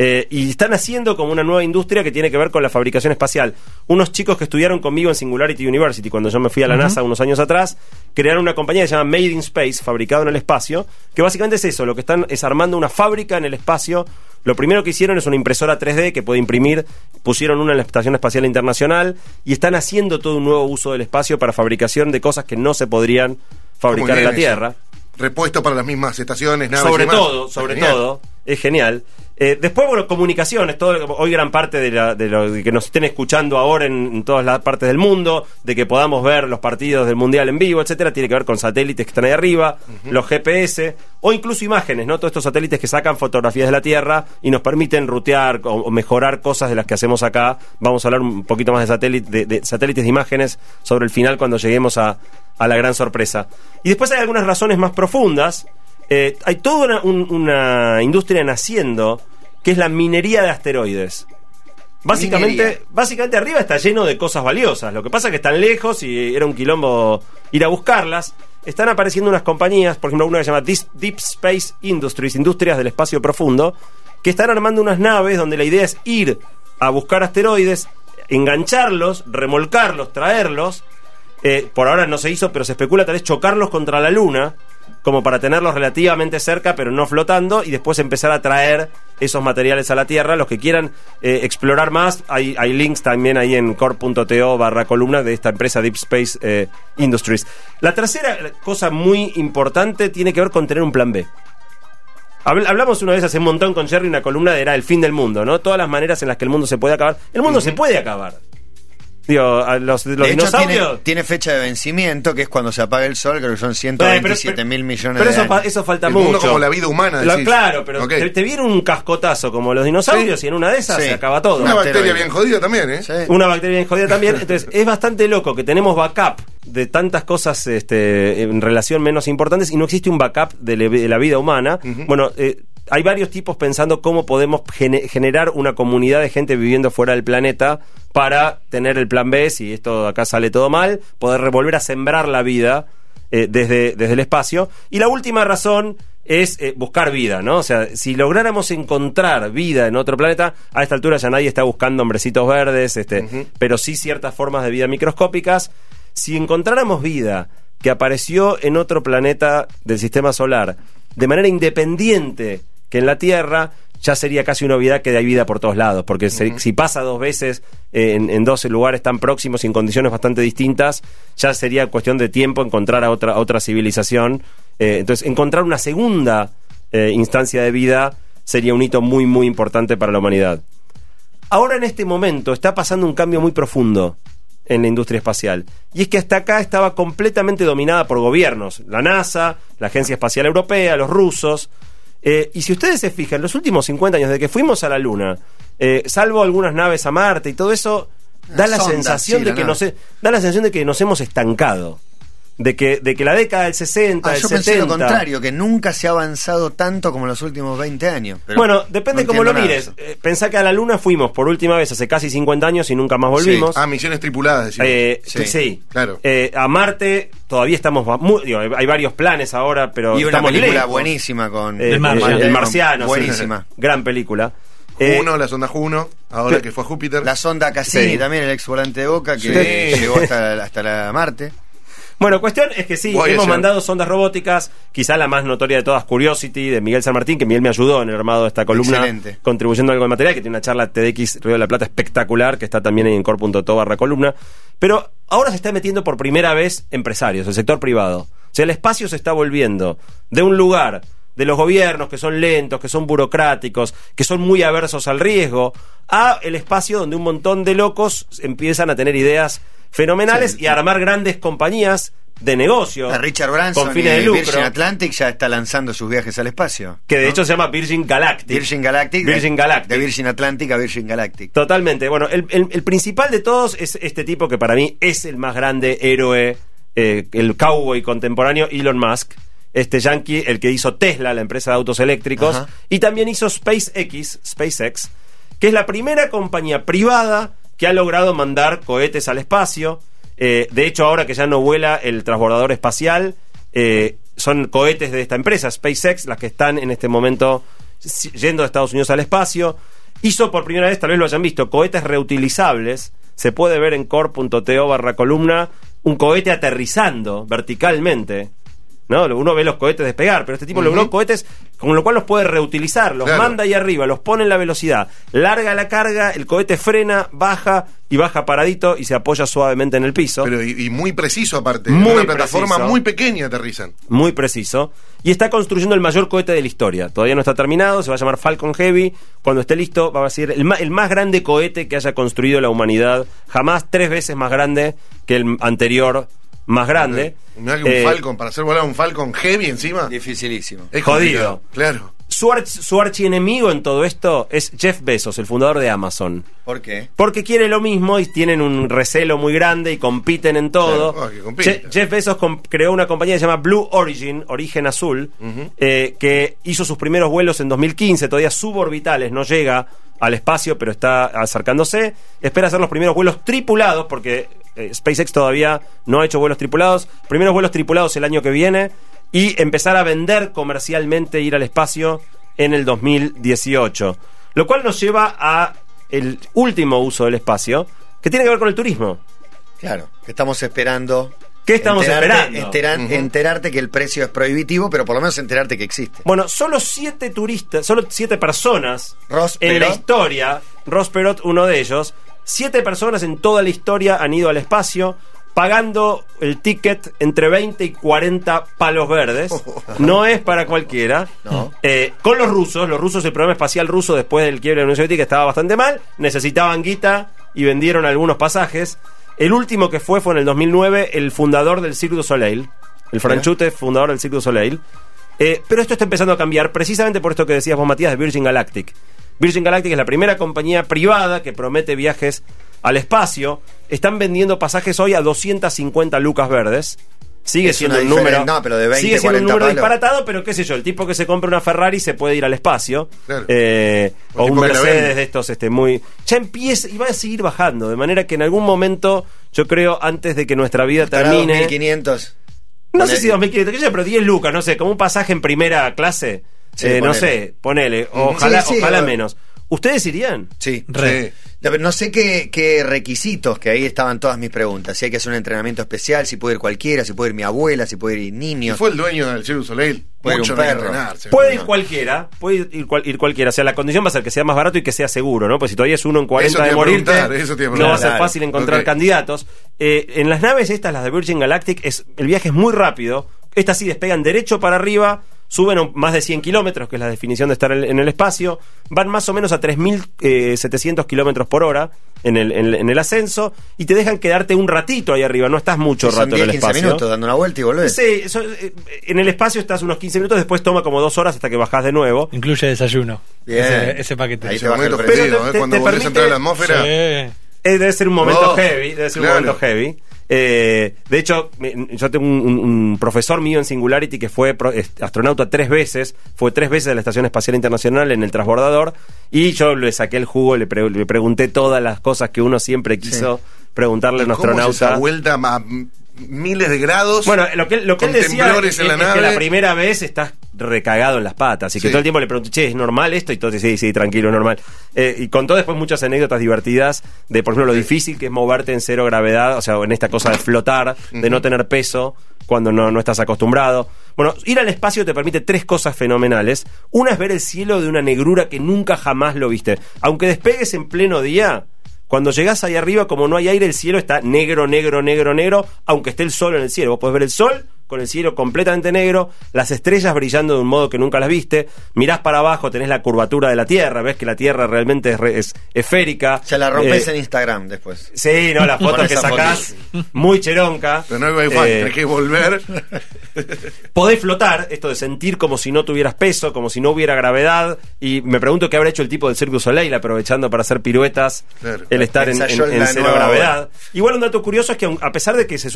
Eh, y están haciendo como una nueva industria que tiene que ver con la fabricación espacial. Unos chicos que estudiaron conmigo en Singularity University, cuando yo me fui a la NASA unos años atrás, crearon una compañía que se llama Made in Space, fabricado en el espacio, que básicamente es eso, lo que están es armando una fábrica en el espacio. Lo primero que hicieron es una impresora 3D que puede imprimir, pusieron una en la Estación Espacial Internacional y están haciendo todo un nuevo uso del espacio para fabricación de cosas que no se podrían fabricar en la eso. Tierra. Repuesto para las mismas estaciones, naves sobre y demás. todo, sobre Genial. todo, es genial. Eh, después, bueno, comunicaciones, todo, hoy gran parte de, la- de lo que nos estén escuchando ahora en, en todas las partes del mundo, de que podamos ver los partidos del Mundial en vivo, etcétera, tiene que ver con satélites que están ahí arriba, los GPS, o incluso imágenes, ¿no? Todos estos satélites que sacan fotografías de la Tierra y nos permiten rutear o, o mejorar cosas de las que hacemos acá. Vamos a hablar un poquito más de, satélite- de- de satélites de imágenes sobre el final cuando lleguemos a, a la gran sorpresa. Y después hay algunas razones más profundas. Eh, hay toda una, un- una industria naciendo que es la minería de asteroides. Básicamente, Minería. básicamente arriba está lleno de cosas valiosas. Lo que pasa es que están lejos y era un quilombo ir a buscarlas. Están apareciendo unas compañías, por ejemplo, una que se llama Deep Space Industries, Industrias del Espacio Profundo, que están armando unas naves donde la idea es ir a buscar asteroides, engancharlos, remolcarlos, traerlos. Eh, por ahora no se hizo, pero se especula tal vez chocarlos contra la Luna, como para tenerlos relativamente cerca, pero no flotando, y después empezar a traer esos materiales a la Tierra. Los que quieran eh, explorar más, hay, hay links también ahí en core.to barra columna de esta empresa Deep Space eh, Industries. La tercera cosa muy importante tiene que ver con tener un plan B. Habl- Hablamos una vez hace un montón con Jerry una columna de era el fin del mundo, ¿no? Todas las maneras en las que el mundo se puede acabar. El mundo se puede acabar. Digo, a los, los de hecho, tiene, dinosaurios. tiene fecha de vencimiento, que es cuando se apaga el sol, creo que son 127 mil millones pero de eso, fa- años. eso falta El mucho. como la vida humana, Lo- claro, pero te, te viene un cascotazo como los dinosaurios Sí. y en una de esas Sí. se acaba todo. Una bacteria asteroide. bien jodida también, ¿eh? Sí. Una bacteria bien jodida también. Entonces, es bastante loco que tenemos backup de tantas cosas este, en relación menos importantes y no existe un backup de, le- de la vida humana. Bueno, eh, hay varios tipos pensando cómo podemos gene- generar una comunidad de gente viviendo fuera del planeta para tener el plan B, si esto acá sale todo mal, poder revolver a sembrar la vida eh, desde, desde el espacio. Y la última razón es eh, buscar vida, ¿no? O sea, si lográramos encontrar vida en otro planeta, a esta altura ya nadie está buscando hombrecitos verdes, este, pero sí ciertas formas de vida microscópicas. Si encontráramos vida que apareció en otro planeta del sistema solar de manera independiente que en la Tierra, ya sería casi una obviedad que hay vida por todos lados, porque se- si pasa dos veces eh, en, en dos lugares tan próximos y en condiciones bastante distintas, ya sería cuestión de tiempo encontrar a otra, a otra civilización. Eh, entonces, encontrar una segunda eh, instancia de vida sería un hito muy, muy importante para la humanidad. Ahora en este momento está pasando un cambio muy profundo en la industria espacial. Y es que hasta acá estaba completamente dominada por gobiernos. La NASA, la Agencia Espacial Europea, los rusos. Eh, y si ustedes se fijan, los últimos 50 años, de que fuimos a la Luna, eh, salvo algunas naves a Marte y todo eso, da la sonda, sensación sí, de la que nave. nos da la sensación de que nos hemos estancado. De que, de que la década del 60, Ah, del yo pensé 70... lo contrario, que nunca se ha avanzado tanto como en los últimos 20 años. pero bueno, depende no cómo lo mires. Eh, Pensá que a la Luna fuimos por última vez hace casi 50 años y nunca más volvimos. Ah, misiones tripuladas, decimos. Eh, Sí, sí, claro. Eh, a Marte todavía estamos muy- digo, hay varios planes ahora, pero Y una estamos película lejos. buenísima con Eh, El Marciano. El Marciano, sí. Buenísima. Gran película. Juno, la sonda Juno, ahora que fue a Júpiter. La sonda Cassini Sí. también, el ex volante de Boca, que Sí. llegó hasta, hasta la Marte. Bueno, cuestión es que sí, hemos mandado sondas robóticas, quizá la más notoria de todas, Curiosity, de Miguel San Martín, que Miguel me ayudó en el armado de esta columna, Excelente. contribuyendo algo de material, que tiene una charla TDX Río de la Plata espectacular, que está también en core.to barra columna. Pero ahora se está metiendo por primera vez empresarios, el sector privado. O sea, el espacio se está volviendo de un lugar de los gobiernos que son lentos, que son burocráticos, que son muy aversos al riesgo, a el espacio donde un montón de locos empiezan a tener ideas fenomenales y a armar grandes compañías de negocio Richard Branson con fines de y lucro Virgin Atlantic ya está lanzando sus viajes al espacio. que de ¿no? hecho se llama Virgin Galactic Virgin Galactic. Virgin Galactic. De Virgin Atlantic a Virgin Galactic. Totalmente. Bueno, el, el- el principal de todos es este tipo que para mí es el más grande héroe, eh, el cowboy contemporáneo, Elon Musk. Este yankee, el que hizo Tesla, la empresa de autos eléctricos, Ajá. y también hizo SpaceX, SpaceX, que es la primera compañía privada que ha logrado mandar cohetes al espacio. Eh, de hecho, ahora que ya no vuela el transbordador espacial, eh, son cohetes de esta empresa, SpaceX, las que están en este momento yendo de Estados Unidos al espacio. Hizo por primera vez, tal vez lo hayan visto, cohetes reutilizables. Se puede ver en core.to barra columna un cohete aterrizando verticalmente. ¿No? Uno ve los cohetes despegar, pero este tipo logró cohetes con lo cual los puede reutilizar, los Claro. manda ahí arriba, los pone en la velocidad, larga la carga, el cohete frena, baja y baja paradito y se apoya suavemente en el piso. Pero y, y muy preciso aparte. Muy una plataforma preciso. muy pequeña aterrizan. muy preciso. Y está construyendo el mayor cohete de la historia. Todavía no está terminado, se va a llamar Falcon Heavy. Cuando esté listo, va a ser el, el más grande cohete que haya construido la humanidad. Jamás tres veces más grande que el anterior más grande. Mirá que un Eh, Falcon, para hacer volar un Falcon heavy encima. Dificilísimo. Es Jodido. Claro. Su, arch- su archienemigo en todo esto es Jeff Bezos, el fundador de Amazon. ¿Por qué? Porque quiere lo mismo y tienen un recelo muy grande y compiten en todo. Claro, oh, que compite. Je- Jeff Bezos creó una compañía que se llama Blue Origin, Origen Azul, eh, que hizo sus primeros vuelos en 2015, todavía suborbitales, no llega al espacio, pero está acercándose. Espera hacer los primeros vuelos tripulados, porque eh, SpaceX todavía no ha hecho vuelos tripulados. Primeros vuelos tripulados el año que viene y empezar a vender comercialmente ir al espacio en el 2018. Lo cual nos lleva a el último uso del espacio, que tiene que ver con el turismo. Claro, que estamos esperando. ¿Qué estamos enterarte, esperando? enterar- Enterarte que el precio es prohibitivo, pero por lo menos enterarte que existe. Bueno, solo siete turistas, solo siete personas Ross en la historia, Ross Perot uno de ellos, siete personas en toda la historia han ido al espacio pagando el ticket entre 20 y 40 palos verdes. No es para cualquiera. No. Eh, con los rusos, los rusos, el programa espacial ruso después del quiebre de la Unión Soviética estaba bastante mal, necesitaban guita y vendieron algunos pasajes. El último que fue fue en el 2009 el fundador del Cirque du Soleil, el franchute fundador del Cirque du Soleil. Eh, pero esto está empezando a cambiar precisamente por esto que decías vos, Matías, de Virgin Galactic. Virgin Galactic es la primera compañía privada que promete viajes al espacio. Están vendiendo pasajes hoy a 250 lucas verdes. Sigue Es siendo un número. no, pero de 20, sigue siendo un 40 número palos. disparatado, pero qué sé yo, el tipo que se compra una Ferrari se puede ir al espacio. Claro. Eh, O un Mercedes de estos este, muy. Ya empieza y va a seguir bajando. De manera que en algún momento, yo creo, antes de que nuestra vida Estará termine. 2500. No sé si 2.500, qué sé yo, pero 10 lucas, no sé, como un pasaje en primera clase. Sí, Eh, no sé, ponele. Ojalá, Sí, sí, ojalá o- menos. ¿Ustedes irían? Sí. Re. Sí. No, sé qué, qué requisitos, que ahí estaban todas mis preguntas. Si hay que hacer un entrenamiento especial, si puede ir cualquiera, si puede ir mi abuela, si puede ir niños. fue el dueño del Cirque Soleil. Puede ir un perro. entrenarse. Puede ir cualquiera, puede ir, cual- ir cualquiera. O sea, la condición va a ser que sea más barato y que sea seguro, ¿no? Pues si todavía es uno en 40 Eso te de morirte, eso no va a ser fácil encontrar candidatos. Eh, en las naves estas, las de Virgin Galactic, es, el viaje es muy rápido. Estas sí despegan derecho para arriba, suben más de 100 kilómetros, que es la definición de estar en en el espacio, van más o menos a 3.700 kilómetros por hora en el, en, en el ascenso y te dejan quedarte un ratito ahí arriba, no estás mucho Son rato en 10, el 15 espacio. minutos dando una vuelta y volvés. Sí, eso, eh, en el espacio estás unos 15 minutos, después toma como dos horas hasta que bajás de nuevo. Incluye desayuno. Bien. Ese, ese paquete. Ahí te el Pero ¿eh? te- Cuando te a entrar a la permite- atmósfera. Sí. Eh, debe ser un momento Oh, heavy, debe ser claro. un momento heavy. Eh, de hecho, yo tengo un, profesor mío en Singularity que fue astronauta tres veces, fue tres veces a la Estación Espacial Internacional en el transbordador, y yo le saqué el jugo, le, pre- le pregunté todas las cosas que uno siempre quiso preguntarle a un ¿Cómo es esa astronauta. vuelta miles de grados? Bueno, lo que, lo que él decía es, en la es que la primera vez estás recagado en las patas. Y que todo el tiempo le pregunté, che, ¿es normal esto? Y todo sí, sí, tranquilo, es normal. Eh, y contó después muchas anécdotas divertidas de, por ejemplo, lo difícil que es moverte en cero gravedad, o sea, en esta cosa de flotar, de no tener peso cuando no, no estás acostumbrado. Bueno, ir al espacio te permite tres cosas fenomenales. Una es ver el cielo de una negrura que nunca jamás lo viste. Aunque despegues en pleno día, cuando llegás ahí arriba, como no hay aire, el cielo está negro, negro, negro, negro, aunque esté el sol en el cielo. Vos podés ver el sol con el cielo completamente negro, las estrellas brillando de un modo que nunca las viste, mirás para abajo, tenés la curvatura de la Tierra, ves que la Tierra realmente es, re- es esférica. Se la rompes Eh, en Instagram después. Sí, no, la foto Con que sacás, muy cheronca. Pero no hay wifi, Eh, tenés que volver. podés flotar, esto de sentir como si no tuvieras peso, como si no hubiera gravedad. Y me pregunto qué habrá hecho el tipo del Cirque du Soleil aprovechando para hacer piruetas, Claro. el estar en, en- cero gravedad. Igual un dato curioso es que a pesar de que se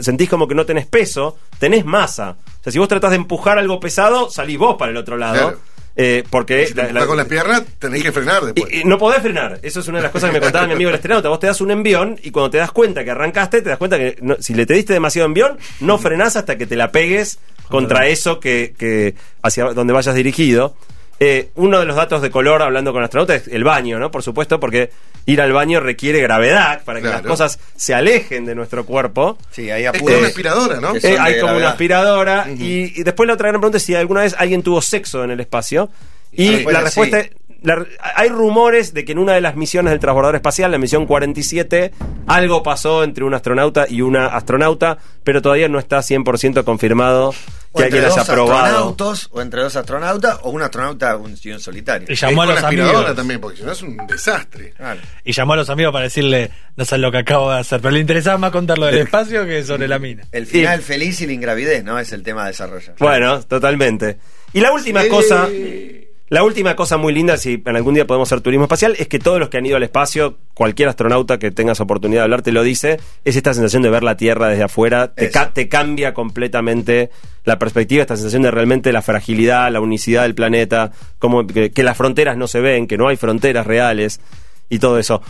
sentís como que no tenés peso, tenés masa. O sea, si vos tratás de empujar algo pesado, salís vos para el otro lado. Claro. Eh, porque Si te la- con las piernas, tenés que frenar después. y- y no podés frenar. Eso es una de las cosas que me contaba mi amigo el astronauta. Vos te das un envión y cuando te das cuenta que arrancaste, te das cuenta que no- si le te diste demasiado envión, no frenás hasta que te la pegues contra eso que, que hacia donde vayas dirigido. Eh, uno de los datos de color hablando con astronautas es el baño, ¿no? Por supuesto, porque ir al baño requiere gravedad para que las cosas se alejen de nuestro cuerpo. Sí, ahí Es apura. como una aspiradora, ¿no? Eh, hay como una aspiradora. y, y después la otra gran pregunta es si alguna vez alguien tuvo sexo en el espacio. Y la respuesta sí. la- hay rumores de que en una de las misiones del transbordador espacial, la misión 47, algo pasó entre un astronauta y una astronauta, pero todavía no está 100% confirmado que entre alguien haya dos probado. astronautas, o entre dos astronautas, o un astronauta un, y un solitario. Y Es llamó a los amigos. también, porque si no es un desastre. Claro. Y llamó a los amigos para decirle, no sabes lo que acabo de hacer. Pero le interesaba más contar lo del espacio que sobre la mina. El final feliz y la ingravidez, ¿no? Es el tema a desarrollar. Bueno, totalmente. Y la última cosa, la última cosa muy linda, si en algún día podemos hacer turismo espacial, es que todos los que han ido al espacio, cualquier astronauta que tengas oportunidad de hablar te lo dice, es esta sensación de ver la Tierra desde afuera, te, Eso. ca- te cambia completamente la perspectiva, esta sensación de realmente la fragilidad, la unicidad del planeta, como que, que las fronteras no se ven, que no hay fronteras reales y todo eso.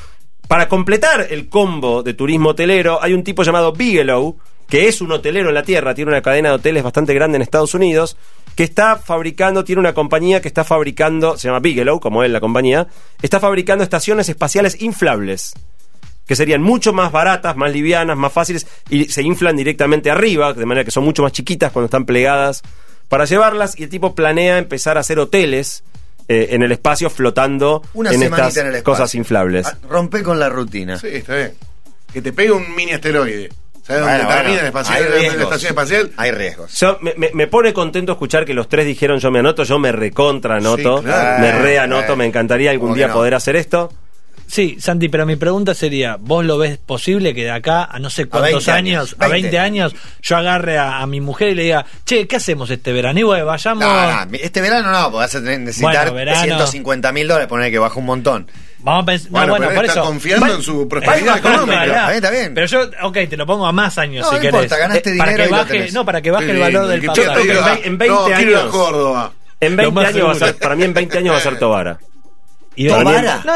Para completar el combo de turismo hotelero, hay un tipo llamado Bigelow, que es un hotelero en la Tierra, tiene una cadena de hoteles bastante grande en Estados Unidos, que está fabricando, tiene una compañía que está fabricando, se llama Bigelow, como él la compañía, está fabricando estaciones espaciales inflables, que serían mucho más baratas, más livianas, más fáciles, y se inflan directamente arriba, de manera que son mucho más chiquitas cuando están plegadas para llevarlas, y el tipo planea empezar a hacer hoteles eh, en el espacio flotando Una en semanita estas en el espacio. cosas inflables. Ah, Rompe con la rutina. Sí, está bien. Que te pegue un mini asteroide. ¿Sabes Bueno, dónde bueno, termina el espacial? hay la riesgos. estación espacial? Hay riesgos. Yo, me, pone contento escuchar que los tres dijeron yo me anoto, yo me recontra anoto, Sí, claro. me reanoto, Eh, me encantaría algún ¿cómo que día no? poder hacer esto. Sí, Santi, pero mi pregunta sería, ¿vos lo ves posible que de acá a no sé cuántos 20 años, años, a 20 20 años, yo agarre a, a mi mujer y le diga, che, ¿qué hacemos este verano? Y bueno, vayamos... No, no, este verano no, porque vas a tener- necesitar Bueno, verano. 150 mil dólares, poner que baja un montón. Vamos a pensar... Bueno, no, bueno, pero por está eso... confiando Va- en su va prosperidad bajando, económica. Está bien, está bien. Pero yo, ok, te lo pongo a más años No, si no querés. importa, ganaste Eh, para dinero que y lo baje, tenés. No, para que baje Qué el valor del diga, en en 20 no, quiero ir a años. Córdoba. En 20 más años va a ser, para mí en 20 años va a ser Tobara. Y. No,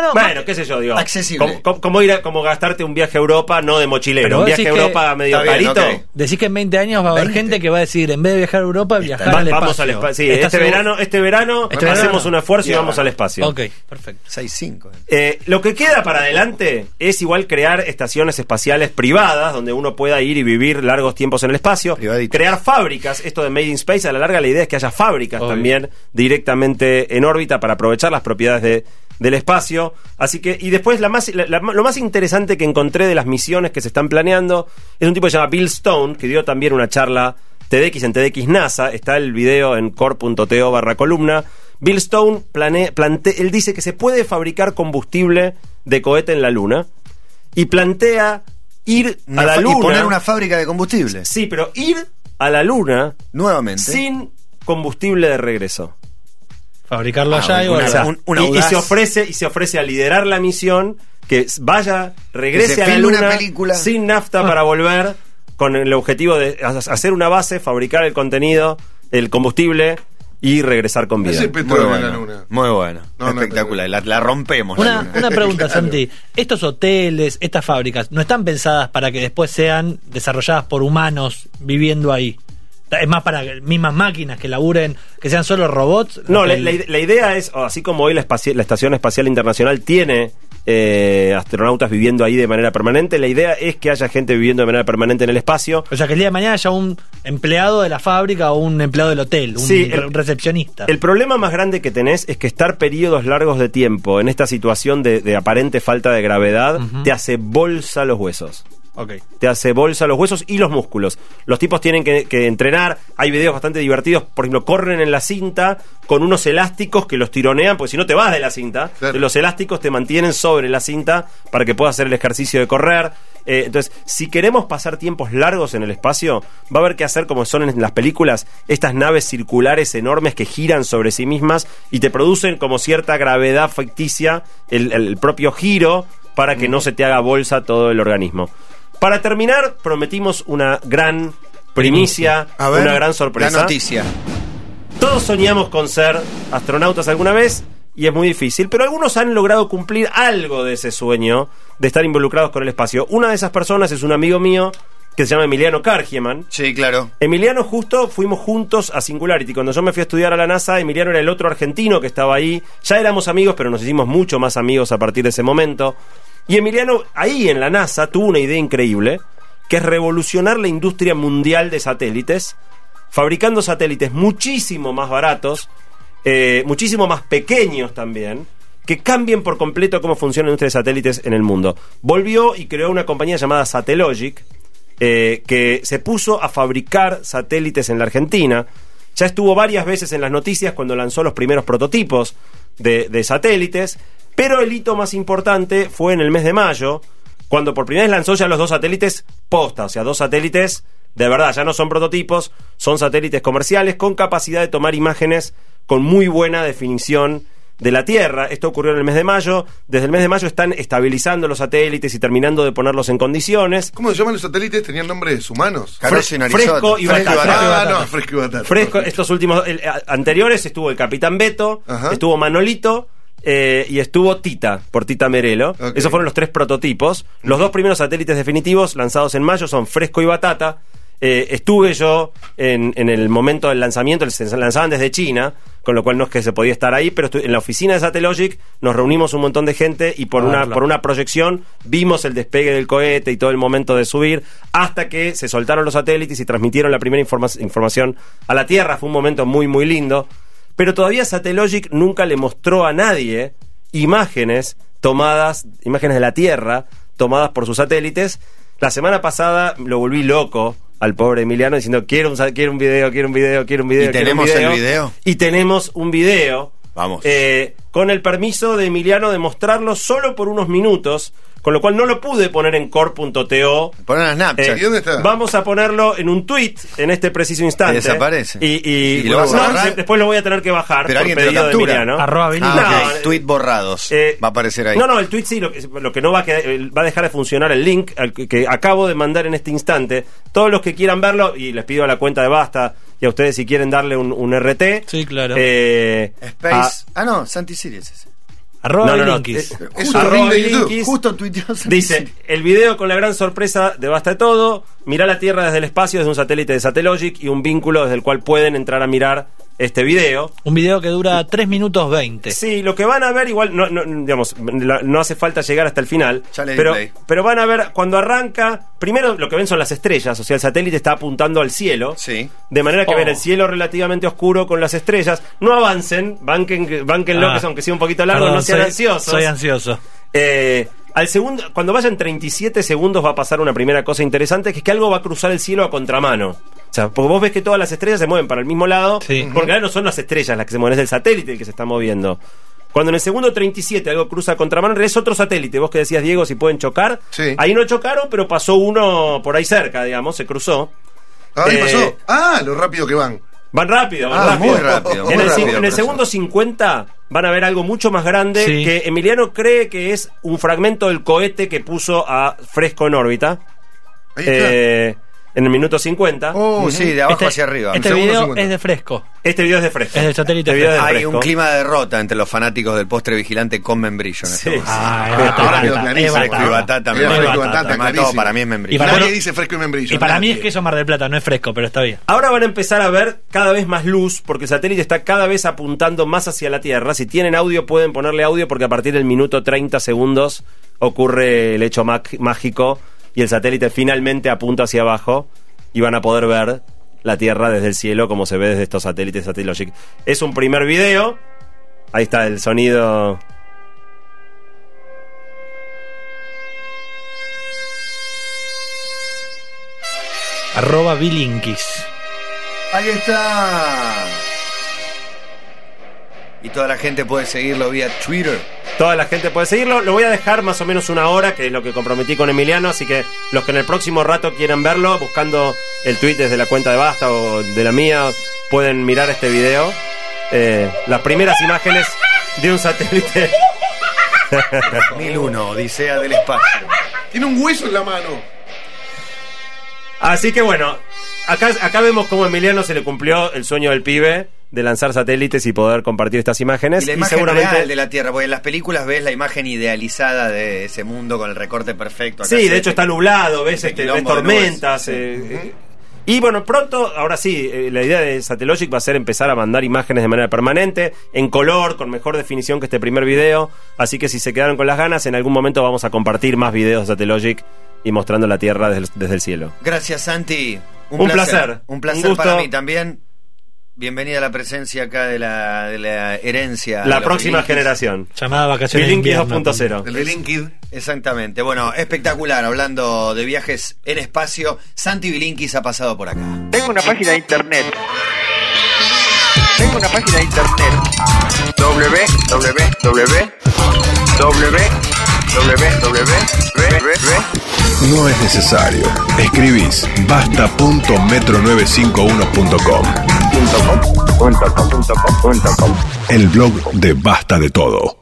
no, bueno, qué sé yo, digo. Accesible. Como, como- como ir a, como gastarte un viaje a Europa, no de mochilero, Pero un viaje a Europa medio bien, carito. Decís que en 20 años va a haber 20. gente que va a decir, en vez de viajar a Europa, viajar Va- al espacio. vamos al espacio. Sí, ¿Estás este seguro? verano, este verano Este hacemos verano. un esfuerzo y vamos al espacio. Ok, perfecto. 6-5. Eh, lo que queda para adelante es igual crear estaciones espaciales privadas donde uno pueda ir y vivir largos tiempos en el espacio, Privaditas. crear fábricas, esto de Made in Space, a la larga la idea es que haya fábricas Obvio. también directamente en órbita para aprovechar las propiedades de- del espacio. Así que, y después la más, la- la- lo más interesante que encontré de las misiones que se están planeando es un tipo que se llama Bill Stone, que dio también una charla TDX en TDX NASA, está el video en core.to barra columna. Bill Stone plane- plante- él dice que se puede fabricar combustible de cohete en la Luna y plantea ir a la y Luna. poner una fábrica de combustible. Sí, pero ir a la Luna Nuevamente. sin combustible de regreso. Fabricarlo Ah, allá y una-. O sea, un- un y, y se ofrece y se ofrece a liderar la misión que vaya, regrese se a la filme una luna película. sin nafta para volver con el objetivo de ha- hacer una base, fabricar el contenido, el combustible y regresar con vida. Muy petróleo en la bueno, luna. muy bueno. No, no, Espectacular. La, la rompemos. la Una, luna. una pregunta, Claro. Santi. ¿Estos hoteles, estas fábricas, no están pensadas para que después sean desarrolladas por humanos viviendo ahí? Es más para mismas máquinas que laburen, que sean solo robots. No, la, idea es, así como hoy la, Estación Espacial Internacional tiene eh, astronautas viviendo ahí de manera permanente, la idea es que haya gente viviendo de manera permanente en el espacio. O sea, que el día de mañana haya un empleado de la fábrica o un empleado del hotel, un Sí, re- el- recepcionista. El problema más grande que tenés es que estar periodos largos de tiempo en esta situación de, de aparente falta de gravedad te hace bolsa los huesos. Ok. te hace bolsa los huesos y los músculos. Los tipos tienen que, que entrenar. Hay videos bastante divertidos. Por ejemplo, corren en la cinta con unos elásticos que los tironean, porque si no te vas de la cinta, Claro. los elásticos te mantienen sobre la cinta para que puedas hacer el ejercicio de correr. Eh, entonces, si queremos pasar tiempos largos en el espacio, va a haber que hacer como son en las películas, estas naves circulares enormes que giran sobre sí mismas y te producen como cierta gravedad ficticia, el, el propio giro, para que no se te haga bolsa todo el organismo. Para terminar, prometimos una gran primicia, A ver, una gran La sorpresa. noticia. Todos soñamos con ser astronautas alguna vez y es muy difícil, pero algunos han logrado cumplir algo de ese sueño de estar involucrados con el espacio. Una de esas personas es un amigo mío que se llama Emiliano Kargieman. Sí, claro. Emiliano justo fuimos juntos a Singularity. Cuando yo me fui a estudiar a la NASA, Emiliano era el otro argentino que estaba ahí. Ya éramos amigos, pero nos hicimos mucho más amigos a partir de ese momento. Y Emiliano ahí en la NASA tuvo una idea increíble, que es revolucionar la industria mundial de satélites, fabricando satélites muchísimo más baratos, eh, muchísimo más pequeños también, que cambien por completo cómo funciona la industria de satélites en el mundo. Volvió y creó una compañía llamada Satellogic, eh, que se puso a fabricar satélites en la Argentina. Ya estuvo varias veces en las noticias cuando lanzó los primeros prototipos de satélites, pero el hito más importante fue en el mes de mayo, cuando por primera vez lanzó ya los dos satélites posta, o sea, dos satélites de verdad, ya no son prototipos, son satélites comerciales con capacidad de tomar imágenes con muy buena definición de la Tierra. Esto ocurrió en el mes de mayo. Desde el mes de mayo están estabilizando los satélites y terminando de ponerlos en condiciones. ¿Cómo se llaman los satélites? ¿Tenían nombres humanos? Carozo y Narizote. fresco y Fresco batata. Ah, no, fresco y batata. Fresco, estos últimos el- anteriores estuvo el Capitán Beto, Ajá. estuvo Manolito eh, y estuvo Tita, por Tita Merelo. Esos fueron los tres prototipos. Los dos primeros satélites definitivos lanzados en mayo son Fresco y Batata. Eh, estuve yo en, en el momento del lanzamiento, se lanzaban desde China, con lo cual no es que se podía estar ahí, pero en la oficina de Satellogic nos reunimos un montón de gente y por, Ah, una, claro. por una proyección vimos el despegue del cohete y todo el momento de subir, hasta que se soltaron los satélites y transmitieron la primera informa- información a la Tierra. Fue un momento muy, muy lindo. Pero todavía Satellogic nunca le mostró a nadie imágenes tomadas, imágenes de la Tierra, tomadas por sus satélites. La semana pasada lo volví loco al pobre Emiliano diciendo quiero un, quiero un video, quiero un video, quiero un video. ¿Y tenemos el video? Y tenemos un video. Vamos. eh, con el permiso de Emiliano de mostrarlo solo por unos minutos, con lo cual no lo pude poner en core.to. Ponen a Snapchat. Eh, ¿Y dónde está? Vamos a ponerlo en un tweet en este preciso instante. Desaparece. Y, y- ¿Y lo vas a no, borrar? de- después lo voy a tener que bajar Pero por alguien te lo pedido de. Emiliano. Arroba. Ah, No, ok. eh, Tweet borrados. Eh, va a aparecer ahí. No, no, el tweet sí, lo, que- lo que no va a, quedar- va a dejar de funcionar el link al que, que acabo de mandar en este instante. Todos los que quieran verlo, y les pido a la cuenta de Basta y a ustedes si quieren darle un, un RT. Sí, claro. eh, Space. Ah, no, Santi Sirius ese. Arroba no, no, no, eh, Es arroba. Bilinkis. Justo Dice, el video con la gran sorpresa de Basta de Todo, mirá la Tierra desde el espacio desde un satélite de Satellogic y un vínculo desde el cual pueden entrar a mirar este video. Un video que dura 3 minutos 20. Sí, lo que van a ver igual, no, no, digamos, la- no hace falta llegar hasta el final, Ya le di pero, play. pero van a ver cuando arranca, primero lo que ven son las estrellas, o sea, el satélite está apuntando al cielo, Sí. de manera que Oh. ven el cielo relativamente oscuro con las estrellas, no avancen, banquen, banquen Ah. López, aunque sea un poquito largo, Perdón, no sean soy- ansiosos. Soy ansioso. Eh, al segundo, cuando vayan 37 segundos va a pasar una primera cosa interesante, que es que algo va a cruzar el cielo a contramano. O sea, porque vos ves que todas las estrellas se mueven para el mismo lado, Sí. porque ahora no son las estrellas las que se mueven, es el satélite el que se está moviendo. Cuando en el segundo 37 algo cruza a contramano, es otro satélite. Vos que decías, Diego, si pueden chocar. Sí. Ahí no chocaron, pero pasó uno por ahí cerca, digamos, se cruzó. Ahí Eh, pasó. Ah, lo rápido que van. Van rápido, van Ah, rápido. muy rápido, muy en el, cin- rápido, en el profesor. segundo 50 van a ver algo mucho más grande Sí. que Emiliano cree que es un fragmento del cohete que puso a Fresco en órbita. Ahí está. eh, en el minuto 50. Oh, sí, de abajo Este, hacia arriba. este Segundo, video segundo. es de fresco. Este video es de Fresco. Es del satélite Este video es de Hay Fresco. un clima de derrota entre los fanáticos del postre vigilante con membrillo. En este Sí, momento. sí. Ah, es Ahora quedó clarísimo. Fresco y batata. fresco y batata, todo clarísimo. para mí es membrillo. Y para Nadie dice fresco y membrillo. Y para mí es queso Mar del Plata, no es fresco, pero está bien. Ahora van a empezar a ver cada vez más luz porque el satélite está cada vez apuntando más hacia la Tierra. Si tienen audio pueden ponerle audio porque a partir del minuto 30 segundos ocurre el hecho mágico y el satélite finalmente apunta hacia abajo y van a poder ver la Tierra desde el cielo como se ve desde estos satélites Satellogic. Es un primer video. Ahí está el sonido. Arroba Bilinkis. Ahí está. Y toda la gente puede seguirlo vía Twitter. Toda la gente puede seguirlo. Lo voy a dejar más o menos una hora, que es lo que comprometí con Emiliano. Así que los que en el próximo rato quieran verlo, buscando el tweet desde la cuenta de Basta o de la mía, pueden mirar este video. Eh, las primeras imágenes de un satélite. 1001, Odisea del Espacio. Tiene un hueso en la mano. Así que bueno, acá, acá vemos cómo a Emiliano se le cumplió el sueño del pibe de lanzar satélites y poder compartir estas imágenes. Y la Y imagen seguramente. real de la Tierra, porque en las películas ves la imagen idealizada de ese mundo con el recorte perfecto. Acá Sí, de hecho está nublado, ves, este ves tormentas. eh, eh. Y bueno, pronto, ahora sí, eh, la idea de Satellogic va a ser empezar a mandar imágenes de manera permanente, en color, con mejor definición que este primer video. Así que si se quedaron con las ganas, en algún momento vamos a compartir más videos de Satellogic y mostrando la Tierra desde el, desde el cielo. Gracias, Santi. Un placer. Un placer Un gusto. para mí también. Bienvenida a la presencia acá de la, de la herencia. La próxima Bilinkis. generación. Llamada vacaciones invierno. 2.0. El de Linkid. Exactamente. Bueno, espectacular. Hablando de viajes en espacio, Santi Bilinkis ha pasado por acá. Tengo una página de internet. Tengo una página de internet. www. No es necesario. Escribís basta.metro951.com. El blog de Basta de Todo.